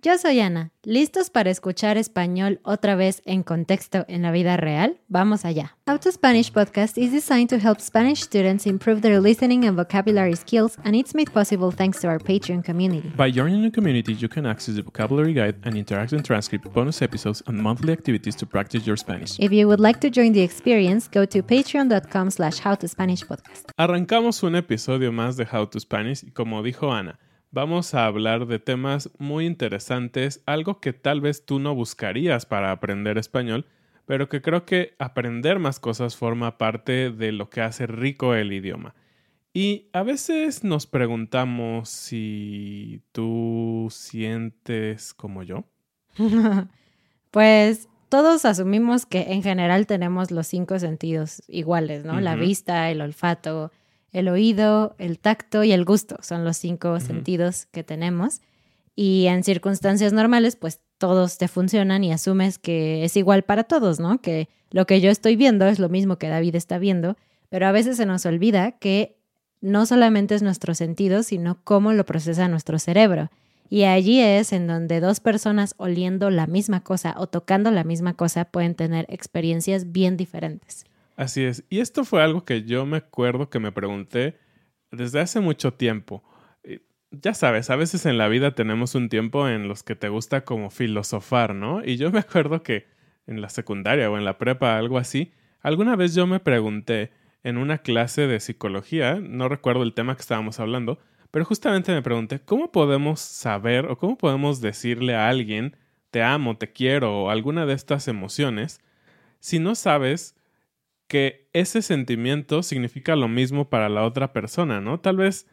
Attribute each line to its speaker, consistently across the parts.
Speaker 1: Yo soy Ana. ¿Listos para escuchar español otra vez en contexto en la vida real? Vamos allá. How to Spanish podcast is designed to help Spanish students improve their listening and vocabulary skills, and it's made possible thanks to our Patreon community.
Speaker 2: By joining the community, you can access the vocabulary guide and interactive transcript, bonus episodes, and monthly activities to practice your Spanish.
Speaker 1: If you would like to join the experience, go to patreon.com slash howtospanishpodcast.
Speaker 2: Arrancamos un episodio más de How to Spanish y como dijo Ana, vamos a hablar de temas muy interesantes, algo que tal vez tú no buscarías para aprender español, pero que creo que aprender más cosas forma parte de lo que hace rico el idioma. Y a veces nos preguntamos si tú sientes como yo.
Speaker 1: Pues todos asumimos que en general tenemos los cinco sentidos iguales, ¿no? La vista, el olfato, el oído, el tacto y el gusto. Son los cinco sentidos que tenemos. Y en circunstancias normales, pues todos te funcionan y asumes que es igual para todos, ¿no? Que lo que yo estoy viendo es lo mismo que David está viendo, pero a veces se nos olvida que no solamente es nuestro sentido, sino cómo lo procesa nuestro cerebro. Y allí es en donde dos personas oliendo la misma cosa o tocando la misma cosa pueden tener experiencias bien diferentes.
Speaker 2: Así es. Y esto fue algo que yo me acuerdo que me pregunté desde hace mucho tiempo. Eh, Ya sabes, a veces en la vida tenemos un tiempo en los que te gusta como filosofar, ¿no? Y yo me acuerdo que en la secundaria o en la prepa, algo así, alguna vez yo me pregunté en una clase de psicología, no recuerdo el tema que estábamos hablando, pero justamente me pregunté, ¿cómo podemos saber o cómo podemos decirle a alguien, te amo, te quiero o alguna de estas emociones, si no sabes que ese sentimiento significa lo mismo para la otra persona, ¿no? Tal vez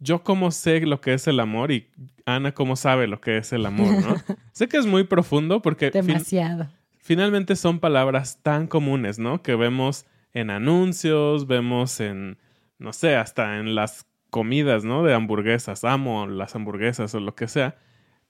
Speaker 2: yo como sé lo que es el amor y Ana cómo sabe lo que es el amor, ¿no? sé que es muy profundo porque fin-
Speaker 1: Demasiado.
Speaker 2: finalmente son palabras tan comunes, ¿no? Que vemos en anuncios, vemos en, no sé, hasta en las comidas, ¿no? De hamburguesas, amo las hamburguesas o lo que sea.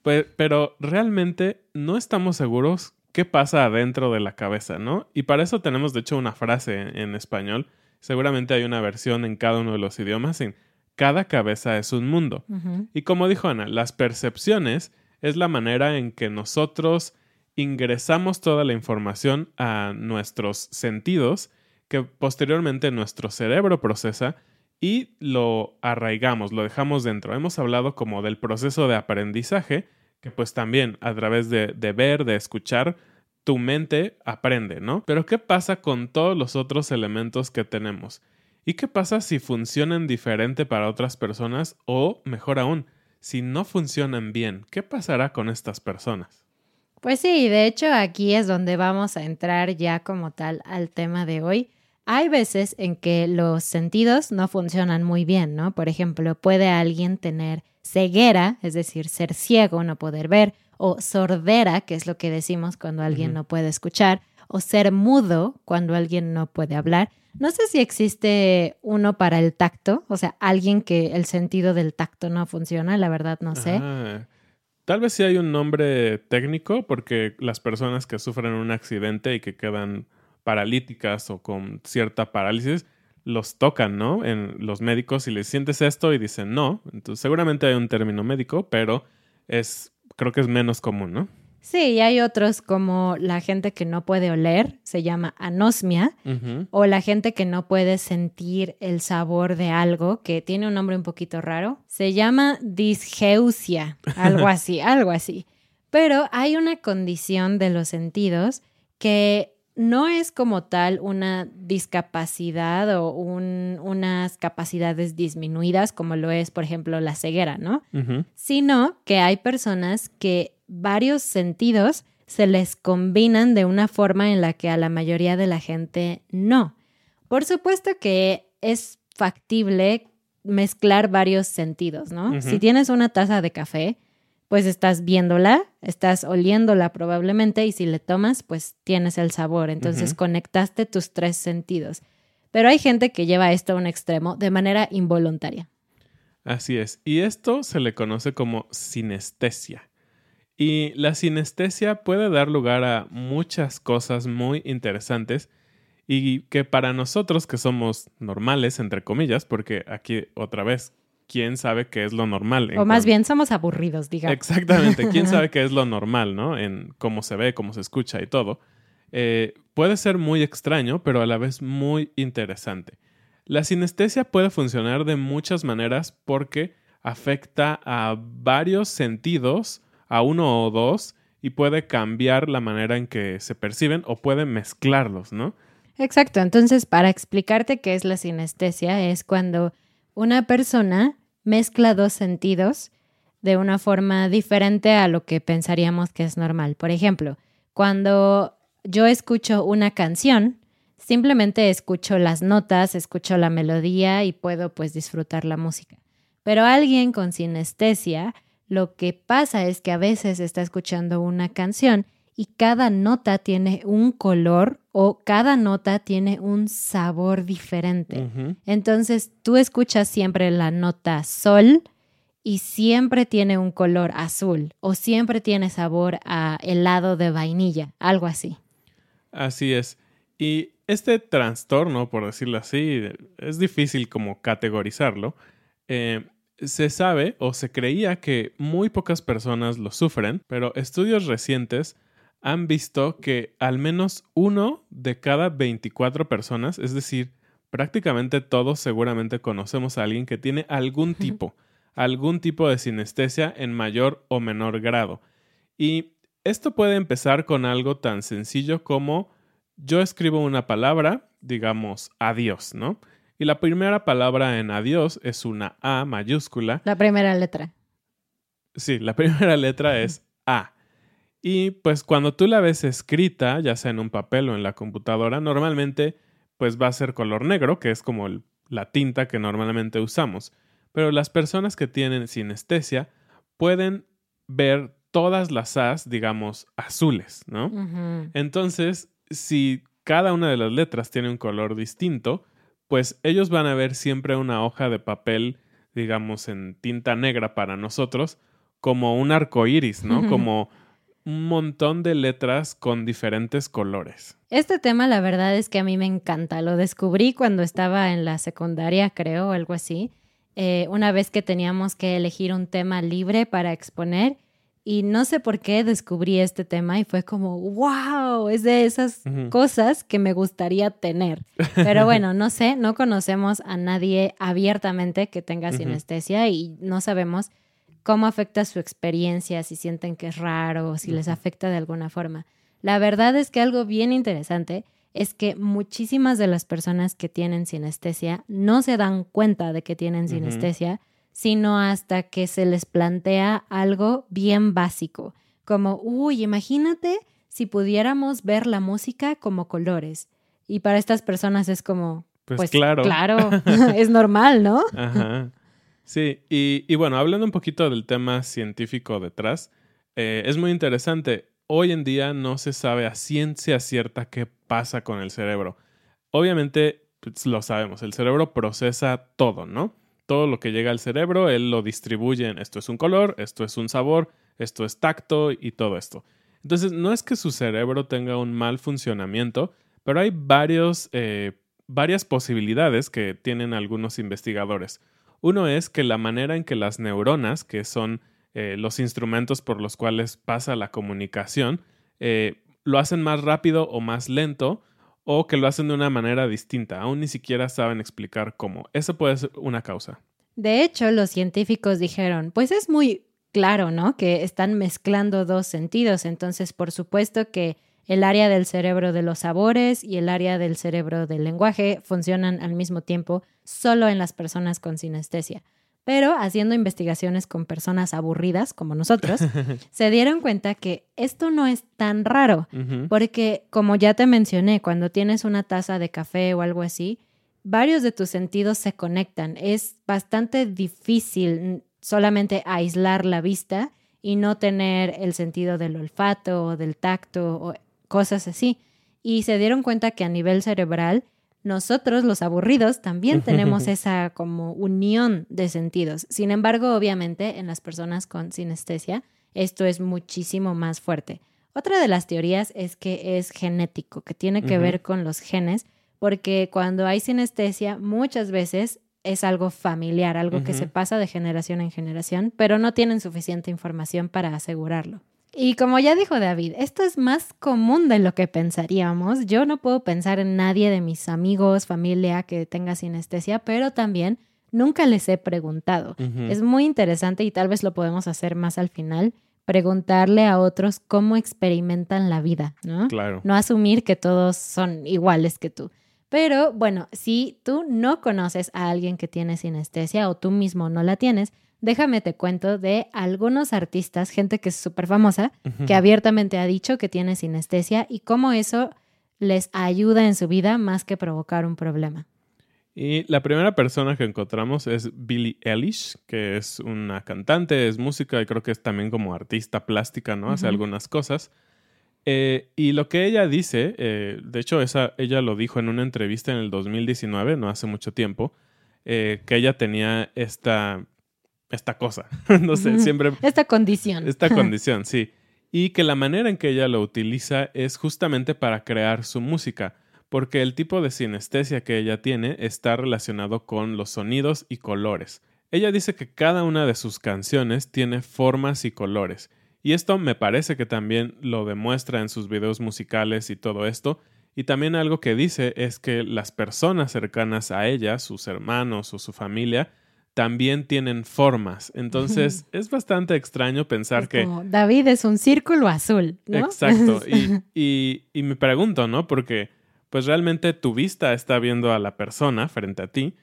Speaker 2: Pe- pero realmente no estamos seguros qué pasa adentro de la cabeza, ¿no? Y para eso tenemos, de hecho, una frase en, español. Seguramente hay una versión en cada uno de los idiomas. En cada cabeza es un mundo. Y como dijo Ana, las percepciones es la manera en que nosotros ingresamos toda la información a nuestros sentidos que posteriormente nuestro cerebro procesa y lo arraigamos, lo dejamos dentro. Hemos hablado como del proceso de aprendizaje, que pues también a través de, de ver, de escuchar, tu mente aprende, ¿no? Pero ¿qué pasa con todos los otros elementos que tenemos? ¿Y qué pasa si funcionan diferente para otras personas o, mejor aún, si no funcionan bien? ¿Qué pasará con estas personas?
Speaker 1: Pues sí, de hecho aquí es donde vamos a entrar ya como tal al tema de hoy. Hay veces en que los sentidos no funcionan muy bien, ¿no? Por ejemplo, puede alguien tener ceguera, es decir, ser ciego, no poder ver, o sordera, que es lo que decimos cuando alguien no puede escuchar, o ser mudo cuando alguien no puede hablar. No sé si existe uno para el tacto, o sea, alguien que el sentido del tacto no funciona, la verdad no sé.
Speaker 2: Ah, tal vez sí hay un nombre técnico porque las personas que sufren un accidente y que quedan paralíticas o con cierta parálisis, los tocan, ¿no? En los médicos y les sientes esto y dicen no. Entonces seguramente hay un término médico, pero es creo que es menos común, ¿no?
Speaker 1: Sí, y hay otros como la gente que no puede oler, se llama anosmia, o la gente que no puede sentir el sabor de algo, que tiene un nombre un poquito raro, se llama disgeusia, algo así, algo así. Pero hay una condición de los sentidos que no es como tal una discapacidad o unas capacidades disminuidas como lo es, por ejemplo, la ceguera, ¿no? Sino que hay personas que varios sentidos se les combinan de una forma en la que a la mayoría de la gente no. Por supuesto que es factible mezclar varios sentidos, ¿no? Si tienes una taza de café, pues estás viéndola, estás oliéndola probablemente y si le tomas, pues tienes el sabor. Entonces conectaste tus tres sentidos. Pero hay gente que lleva esto a un extremo de manera involuntaria.
Speaker 2: Así es. Y esto se le conoce como sinestesia. Y la sinestesia puede dar lugar a muchas cosas muy interesantes y que para nosotros que somos normales, entre comillas, porque aquí otra vez quién sabe qué es lo normal.
Speaker 1: O más bien somos aburridos, digamos.
Speaker 2: Exactamente, quién sabe qué es lo normal, ¿no? En cómo se ve, cómo se escucha y todo. Eh, puede ser muy extraño, pero a la vez muy interesante. La sinestesia puede funcionar de muchas maneras porque afecta a varios sentidos, a uno o dos, y puede cambiar la manera en que se perciben o puede mezclarlos, ¿no?
Speaker 1: Exacto, entonces para explicarte qué es la sinestesia es cuando una persona mezcla dos sentidos de una forma diferente a lo que pensaríamos que es normal. Por ejemplo, cuando yo escucho una canción, simplemente escucho las notas, escucho la melodía y puedo pues disfrutar la música. Pero alguien con sinestesia, lo que pasa es que a veces está escuchando una canción y cada nota tiene un color o cada nota tiene un sabor diferente. Entonces tú escuchas siempre la nota sol y siempre tiene un color azul o siempre tiene sabor a helado de vainilla, algo así.
Speaker 2: Así es. Y este trastorno, por decirlo así, es difícil como categorizarlo. Eh, se sabe o se creía que muy pocas personas lo sufren, pero estudios recientes han visto que al menos uno de cada 24 personas, es decir, prácticamente todos seguramente conocemos a alguien que tiene algún tipo, algún tipo de sinestesia en mayor o menor grado. Y esto puede empezar con algo tan sencillo como yo escribo una palabra, digamos adiós, ¿no? Y la primera palabra en adiós es una A mayúscula.
Speaker 1: La primera letra.
Speaker 2: Sí, la primera letra es A. Y pues cuando tú la ves escrita, ya sea en un papel o en la computadora, normalmente pues va a ser color negro, que es como la tinta que normalmente usamos. Pero las personas que tienen sinestesia pueden ver todas las As, digamos, azules, ¿no? Entonces, si cada una de las letras tiene un color distinto, pues ellos van a ver siempre una hoja de papel, digamos, en tinta negra para nosotros, como un arco iris, ¿no? Como un montón de letras con diferentes colores.
Speaker 1: Este tema la verdad es que a mí me encanta. Lo descubrí cuando estaba en la secundaria, creo, o algo así. Eh, una vez que teníamos que elegir un tema libre para exponer y no sé por qué descubrí este tema y fue como, wow, es de esas cosas que me gustaría tener. Pero bueno, no sé, no conocemos a nadie abiertamente que tenga sinestesia y no sabemos cómo afecta su experiencia, si sienten que es raro, si les afecta de alguna forma. La verdad es que algo bien interesante es que muchísimas de las personas que tienen sinestesia no se dan cuenta de que tienen sinestesia, sino hasta que se les plantea algo bien básico, como, uy, imagínate si pudiéramos ver la música como colores. Y para estas personas es como, pues, pues claro, claro es normal, ¿no?
Speaker 2: Ajá. Sí, y, bueno, hablando un poquito del tema científico detrás, eh, es muy interesante. hoy en día no se sabe a ciencia cierta qué pasa con el cerebro. Obviamente, pues, lo sabemos, el cerebro procesa todo, ¿no? Todo lo que llega al cerebro, él lo distribuye en esto es un color, esto es un sabor, esto es tacto y todo esto. Entonces, no es que su cerebro tenga un mal funcionamiento, pero hay varios, eh, varias posibilidades que tienen algunos investigadores. Uno es que la manera en que las neuronas, que son eh, los instrumentos por los cuales pasa la comunicación, eh, lo hacen más rápido o más lento o que lo hacen de una manera distinta. Aún ni siquiera saben explicar cómo. Eso puede ser una causa.
Speaker 1: De hecho, los científicos dijeron, pues es muy claro, ¿no? Que están mezclando dos sentidos. Entonces, por supuesto que el área del cerebro de los sabores y el área del cerebro del lenguaje funcionan al mismo tiempo solo en las personas con sinestesia. Pero haciendo investigaciones con personas aburridas como nosotros, se dieron cuenta que esto no es tan raro, porque como ya te mencioné, cuando tienes una taza de café o algo así, varios de tus sentidos se conectan. Es bastante difícil solamente aislar la vista y no tener el sentido del olfato o del tacto o cosas así. Y se dieron cuenta que a nivel cerebral, nosotros los aburridos también tenemos esa como unión de sentidos. Sin embargo, obviamente, en las personas con sinestesia, esto es muchísimo más fuerte. Otra de las teorías es que es genético, que tiene que ver con los genes, porque cuando hay sinestesia, muchas veces es algo familiar, algo que se pasa de generación en generación, pero no tienen suficiente información para asegurarlo. Y como ya dijo David, esto es más común de lo que pensaríamos. Yo no puedo pensar en nadie de mis amigos, familia que tenga sinestesia, pero también nunca les he preguntado. Es muy interesante y tal vez lo podemos hacer más al final, preguntarle a otros cómo experimentan la vida, ¿no?
Speaker 2: Claro.
Speaker 1: No asumir que todos son iguales que tú. Pero bueno, si tú no conoces a alguien que tiene sinestesia o tú mismo no la tienes, déjame te cuento de algunos artistas, gente que es súper famosa, que abiertamente ha dicho que tiene sinestesia y cómo eso les ayuda en su vida más que provocar un problema.
Speaker 2: Y la primera persona que encontramos es Billie Eilish, que es una cantante, es música y creo que es también como artista plástica, ¿no? Hace algunas cosas. Eh, y lo que ella dice, eh, de hecho esa, ella lo dijo en una entrevista en el 2019, no hace mucho tiempo, eh, que ella tenía esta esta cosa. no sé, siempre...
Speaker 1: Esta condición.
Speaker 2: Esta condición, sí. Y que la manera en que ella lo utiliza es justamente para crear su música, porque el tipo de sinestesia que ella tiene está relacionado con los sonidos y colores. Ella dice que cada una de sus canciones tiene formas y colores, y esto me parece que también lo demuestra en sus videos musicales y todo esto, y también algo que dice es que las personas cercanas a ella, sus hermanos o su familia, también tienen formas. Entonces es bastante extraño pensar que...
Speaker 1: David es un círculo azul, ¿no?
Speaker 2: Exacto. Y, y, me pregunto, ¿no? Porque pues realmente tu vista está viendo a la persona frente a ti.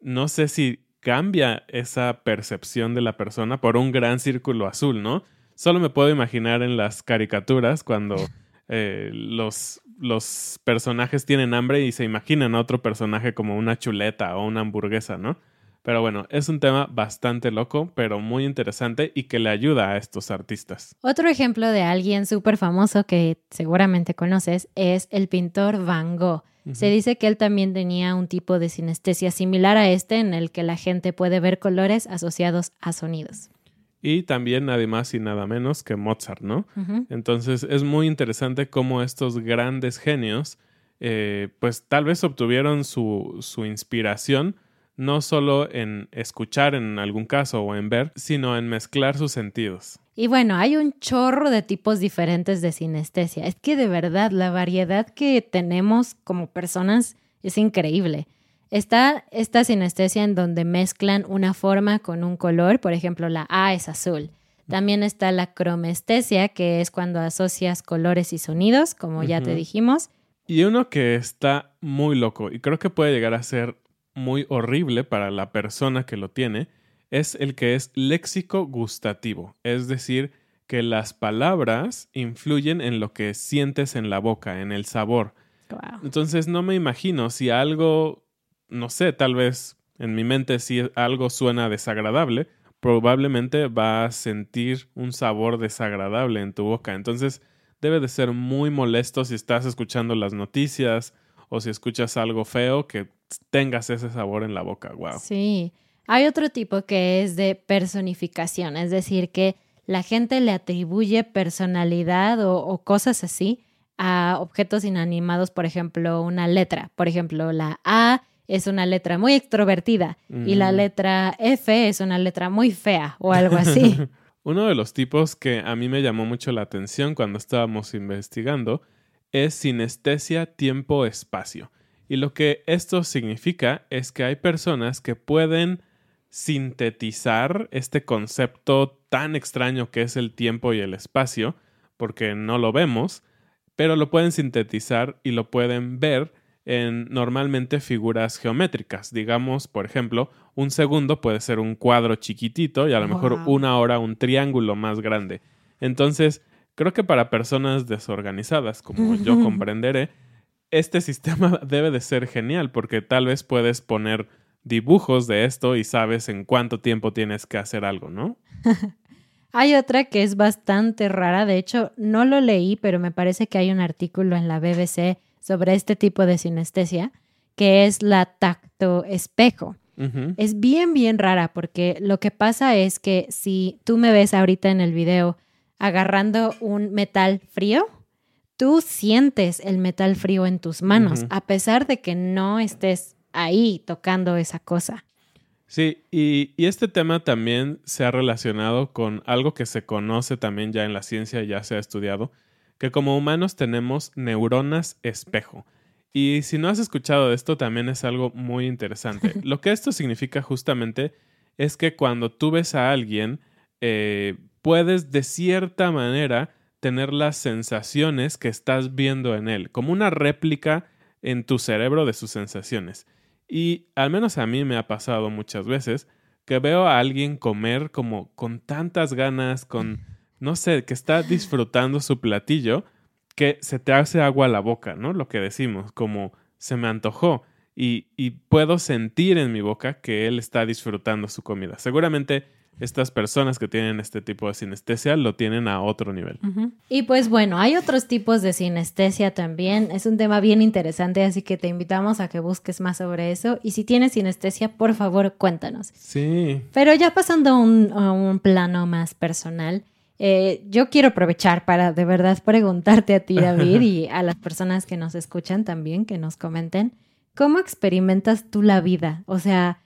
Speaker 2: No sé si cambia esa percepción de la persona por un gran círculo azul, ¿no? Solo me puedo imaginar en las caricaturas cuando eh, los, los personajes tienen hambre y se imaginan a otro personaje como una chuleta o una hamburguesa, ¿no? Pero bueno, es un tema bastante loco, pero muy interesante y que le ayuda a estos artistas.
Speaker 1: Otro ejemplo de alguien súper famoso que seguramente conoces es el pintor Van Gogh. Se dice que él también tenía un tipo de sinestesia similar a este en el que la gente puede ver colores asociados a sonidos.
Speaker 2: Y también nada más y nada menos que Mozart, ¿no? Entonces es muy interesante cómo estos grandes genios, eh, pues tal vez obtuvieron su, su inspiración no solo en escuchar en algún caso o en ver, sino en mezclar sus sentidos.
Speaker 1: Y bueno, hay un chorro de tipos diferentes de sinestesia. Es que de verdad la variedad que tenemos como personas es increíble. Está esta sinestesia en donde mezclan una forma con un color, por ejemplo, la A es azul. También está la cromestesia, que es cuando asocias colores y sonidos, como ya te dijimos.
Speaker 2: Y uno que está muy loco y creo que puede llegar a ser muy horrible para la persona que lo tiene es el que es léxico gustativo, es decir, que las palabras influyen en lo que sientes en la boca, en el sabor. Entonces no me imagino si algo, no sé, tal vez en mi mente si algo suena desagradable, probablemente va a sentir un sabor desagradable en tu boca. Entonces, debe de ser muy molesto si estás escuchando las noticias o si escuchas algo feo que tengas ese sabor en la boca. Wow.
Speaker 1: Sí. Hay otro tipo que es de personificación, es decir, que la gente le atribuye personalidad o, cosas así a objetos inanimados, por ejemplo, una letra. Por ejemplo, la A es una letra muy extrovertida y la mm. letra F es una letra muy fea o algo así.
Speaker 2: Uno de los tipos que a mí me llamó mucho la atención cuando estábamos investigando es sinestesia tiempo-espacio. Y lo que esto significa es que hay personas que pueden sintetizar este concepto tan extraño que es el tiempo y el espacio, porque no lo vemos, pero lo pueden sintetizar y lo pueden ver en normalmente figuras geométricas. Digamos, por ejemplo, un segundo puede ser un cuadro chiquitito y a lo mejor una hora un triángulo más grande. Entonces, creo que para personas desorganizadas, como yo comprenderé, este sistema debe de ser genial porque tal vez puedes poner dibujos de esto y sabes en cuánto tiempo tienes que hacer algo, ¿no?
Speaker 1: hay otra que es bastante rara, de hecho no lo leí, pero me parece que hay un artículo en la BBC sobre este tipo de sinestesia, que es la tacto espejo. Es bien, bien rara porque lo que pasa es que si tú me ves ahorita en el video agarrando un metal frío, tú sientes el metal frío en tus manos, a pesar de que no estés ahí tocando esa cosa.
Speaker 2: Sí, y, y, este tema también se ha relacionado con algo que se conoce también ya en la ciencia, ya se ha estudiado, que como humanos tenemos neuronas espejo. Y si no has escuchado de esto, también es algo muy interesante. Lo que esto significa justamente es que cuando tú ves a alguien, eh, puedes de cierta manera tener las sensaciones que estás viendo en él, como una réplica en tu cerebro de sus sensaciones. Y al menos a mí me ha pasado muchas veces que veo a alguien comer como con tantas ganas, con no sé, que está disfrutando su platillo, que se te hace agua a la boca, ¿no? Lo que decimos, como se me antojó y, y puedo sentir en mi boca que él está disfrutando su comida. Seguramente estas personas que tienen este tipo de sinestesia lo tienen a otro nivel.
Speaker 1: Y pues bueno, hay otros tipos de sinestesia también. Es un tema bien interesante, así que te invitamos a que busques más sobre eso. Y si tienes sinestesia, por favor, cuéntanos.
Speaker 2: Sí.
Speaker 1: Pero ya pasando a un, a un plano más personal, eh, yo quiero aprovechar para de verdad preguntarte a ti, David, y a las personas que nos escuchan también, que nos comenten, ¿cómo experimentas tú la vida? O sea,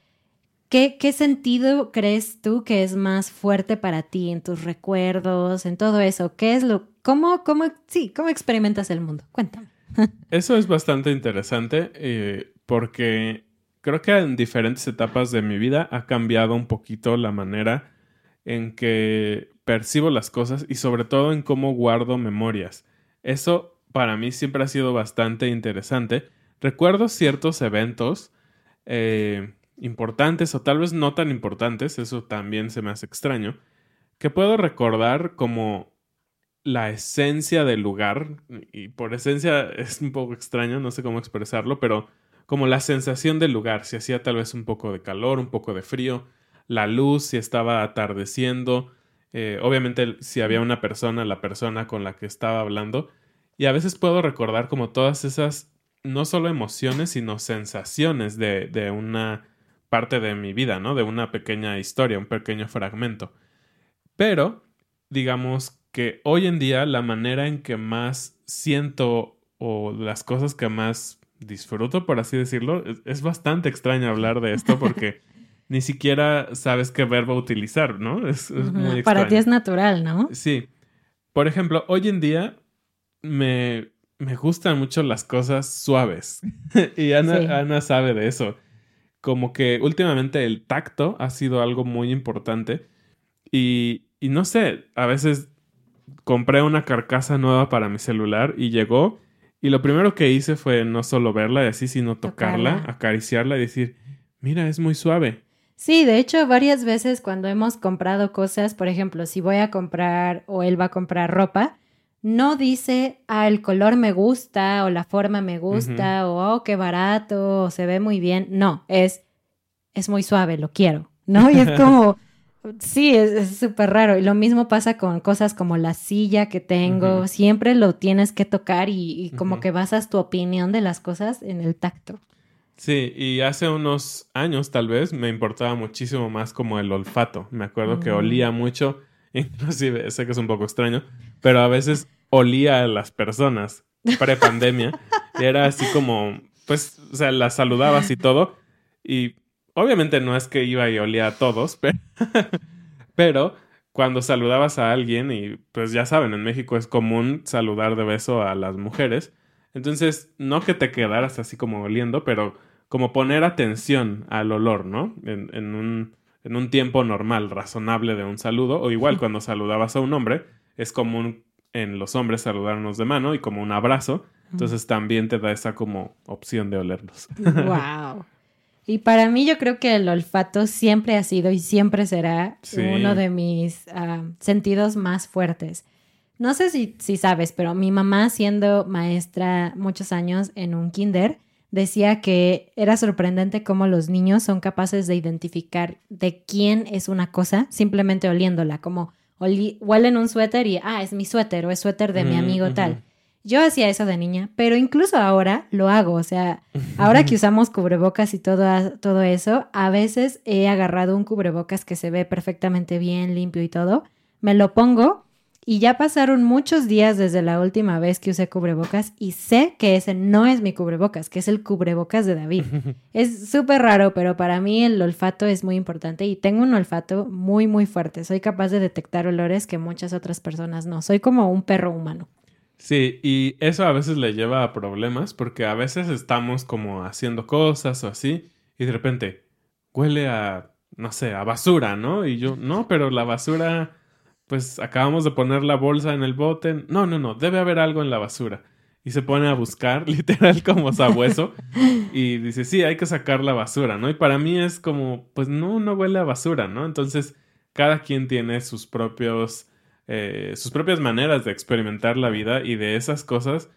Speaker 1: ¿qué, sentido crees tú que es más fuerte para ti en tus recuerdos, en todo eso? ¿Qué es lo, cómo, cómo, sí, cómo experimentas el mundo? Cuéntame.
Speaker 2: Eso es bastante interesante eh, porque creo que en diferentes etapas de mi vida ha cambiado un poquito la manera en que percibo las cosas y sobre todo en cómo guardo memorias. Eso para mí siempre ha sido bastante interesante. Recuerdo ciertos eventos eh, importantes o tal vez no tan importantes, eso también se me hace extraño, que puedo recordar como la esencia del lugar, y por esencia es un poco extraño, no sé cómo expresarlo, pero como la sensación del lugar, si hacía tal vez un poco de calor, un poco de frío, la luz, si estaba atardeciendo, eh, obviamente si había una persona, la persona con la que estaba hablando, y a veces puedo recordar como todas esas, no solo emociones, sino sensaciones de, de una parte de mi vida, ¿no? De una pequeña historia, un pequeño fragmento. Pero, digamos que hoy en día la manera en que más siento o las cosas que más disfruto, por así decirlo, es bastante extraño hablar de esto porque ni siquiera sabes qué verbo utilizar, ¿no? Es, muy extraño.
Speaker 1: Para ti es natural, ¿no?
Speaker 2: Sí. Por ejemplo, hoy en día me, me gustan mucho las cosas suaves. y Ana, Ana sabe de eso. Como que últimamente el tacto ha sido algo muy importante. Y, y no sé, a veces compré una carcasa nueva para mi celular y llegó. Y lo primero que hice fue no solo verla y así, sino tocarla. acariciarla y decir, mira, es muy suave.
Speaker 1: Sí, de hecho, varias veces cuando hemos comprado cosas, por ejemplo, si voy a comprar o él va a comprar ropa, no dice, ah, el color me gusta o la forma me gusta o, oh, qué barato o se ve muy bien. No, es, es muy suave, lo quiero, ¿no? Y es como, Sí, es súper raro. Y lo mismo pasa con cosas como la silla que tengo. Siempre lo tienes que tocar y, y como que basas tu opinión de las cosas en el tacto.
Speaker 2: Sí, y hace unos años tal vez me importaba muchísimo más como el olfato. Me acuerdo que olía mucho, inclusive sé que es un poco extraño, pero a veces olía a las personas pre-pandemia. era así como, pues, o sea, las saludabas y todo. Y obviamente no es que iba y olía a todos, pero, pero cuando saludabas a alguien, y pues ya saben, en México es común saludar de beso a las mujeres. Entonces, no que te quedaras así como oliendo, pero como poner atención al olor, ¿no? En, en, un, en un tiempo normal, razonable de un saludo, o igual cuando saludabas a un hombre, es común en los hombres saludarnos de mano y como un abrazo, entonces también te da esa como opción de olerlos.
Speaker 1: Wow. Y para mí yo creo que el olfato siempre ha sido y siempre será
Speaker 2: Sí.
Speaker 1: uno de mis ah, sentidos más fuertes. No sé si, si sabes, pero mi mamá siendo maestra muchos años en un kinder, decía que era sorprendente cómo los niños son capaces de identificar de quién es una cosa simplemente oliéndola, como huelen un suéter y, ah, es mi suéter o es suéter de mi amigo tal. Yo hacía eso de niña, pero incluso ahora lo hago, o sea, ahora que usamos cubrebocas y todo, todo eso, a veces he agarrado un cubrebocas que se ve perfectamente bien, limpio y todo, me lo pongo y ya pasaron muchos días desde la última vez que usé cubrebocas y sé que ese no es mi cubrebocas, que es el cubrebocas de David. es súper raro, pero para mí el olfato es muy importante y tengo un olfato muy, muy fuerte. Soy capaz de detectar olores que muchas otras personas no. Soy como un perro humano.
Speaker 2: Sí, y eso a veces le lleva a problemas porque a veces estamos como haciendo cosas o así y de repente huele a, no sé, a basura, ¿no? Y yo, no, pero la basura, pues acabamos de poner la bolsa en el bote. No, no, no, debe haber algo en la basura. Y se pone a buscar, literal como sabueso, y dice, sí, hay que sacar la basura, ¿no? Y para mí es como, pues no, no huele a basura, ¿no? Entonces, cada quien tiene sus propios eh, sus propias maneras de experimentar la vida y de esas cosas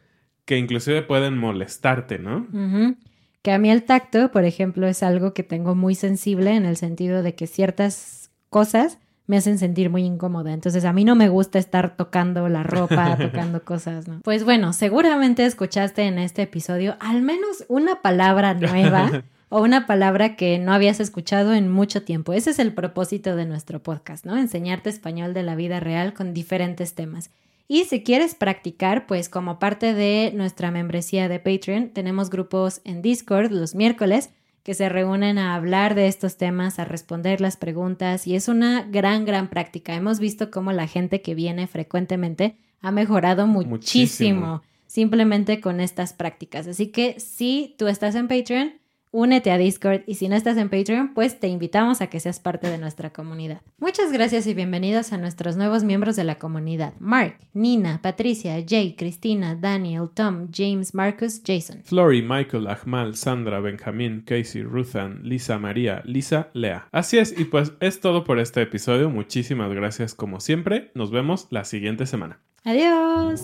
Speaker 2: que inclusive pueden molestarte, ¿no?
Speaker 1: Que a mí el tacto, por ejemplo, es algo que tengo muy sensible en el sentido de que ciertas cosas me hacen sentir muy incómoda. Entonces a mí no me gusta estar tocando la ropa, tocando cosas, ¿no? Pues bueno, seguramente escuchaste en este episodio al menos una palabra nueva o una palabra que no habías escuchado en mucho tiempo. Ese es el propósito de nuestro podcast, ¿no? Enseñarte español de la vida real con diferentes temas. Y si quieres practicar, pues como parte de nuestra membresía de Patreon, tenemos grupos en Discord los miércoles que se reúnen a hablar de estos temas, a responder las preguntas y es una gran, gran práctica. Hemos visto cómo la gente que viene frecuentemente ha mejorado muchísimo,
Speaker 2: Muchísimo.
Speaker 1: simplemente con estas prácticas. Así que si tú estás en Patreon, únete a Discord y si no estás en Patreon, pues te invitamos a que seas parte de nuestra comunidad. Muchas gracias y bienvenidos a nuestros nuevos miembros de la comunidad. Mark, Nina, Patricia, Jay, Cristina, Daniel, Tom, James, Marcus, Jason.
Speaker 2: Flory, Michael, Ahmal, Sandra, Benjamín, Casey, Ruthan, Lisa María, Lisa, Lea. Así es, y pues es todo por este episodio. Muchísimas gracias como siempre. Nos vemos la siguiente semana.
Speaker 1: Adiós.